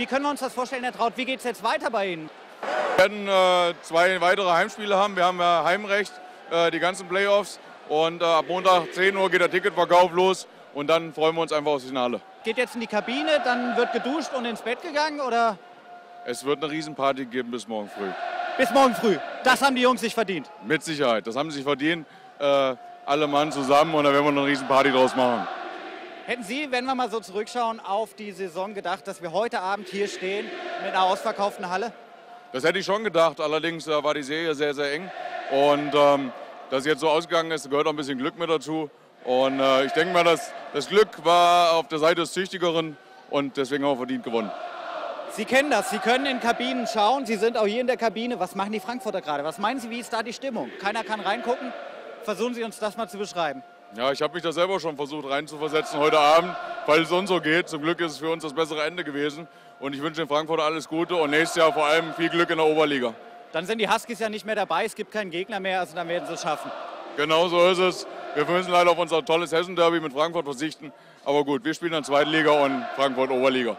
Wie können wir uns das vorstellen, Herr Traut? Wie geht es jetzt weiter bei Ihnen? Wir werden äh, zwei weitere Heimspiele haben. Wir haben ja Heimrecht, äh, die ganzen Playoffs. Und äh, ab Montag 10 Uhr geht der Ticketverkauf los. Und dann freuen wir uns einfach aufs Finale. Geht jetzt in die Kabine, dann wird geduscht und ins Bett gegangen oder Es wird eine Riesenparty geben bis morgen früh. bis morgen früh? Das haben die Jungs sich verdient. Mit Sicherheit. Das haben sie sich verdient. Äh, alle Mann zusammen und da werden wir eine Riesenparty draus machen. Hätten Sie, wenn wir mal so zurückschauen, auf die Saison gedacht, dass wir heute Abend hier stehen mit einer ausverkauften Halle? Das hätte ich schon gedacht. Allerdings äh, war die Serie sehr, sehr eng. Und ähm, dass es jetzt so ausgegangen ist, gehört auch ein bisschen Glück mit dazu. Und äh, ich denke mal, dass das Glück war auf der Seite des Tüchtigeren und deswegen haben wir verdient gewonnen. Sie kennen das, Sie können in Kabinen schauen, Sie sind auch hier in der Kabine. Was machen die Frankfurter gerade? Was meinen Sie, wie ist da die Stimmung? Keiner kann reingucken. Versuchen Sie uns das mal zu beschreiben. Ja, ich habe mich da selber schon versucht reinzuversetzen heute Abend, weil es uns so geht. Zum Glück ist es für uns das bessere Ende gewesen. Und ich wünsche den Frankfurter alles Gute und nächstes Jahr vor allem viel Glück in der Oberliga. Dann sind die Huskies ja nicht mehr dabei, es gibt keinen Gegner mehr, also dann werden sie es schaffen. Genau so ist es. Wir müssen leider auf unser tolles Hessen-Derby mit Frankfurt verzichten. Aber gut, wir spielen dann Zweitliga und Frankfurt Oberliga.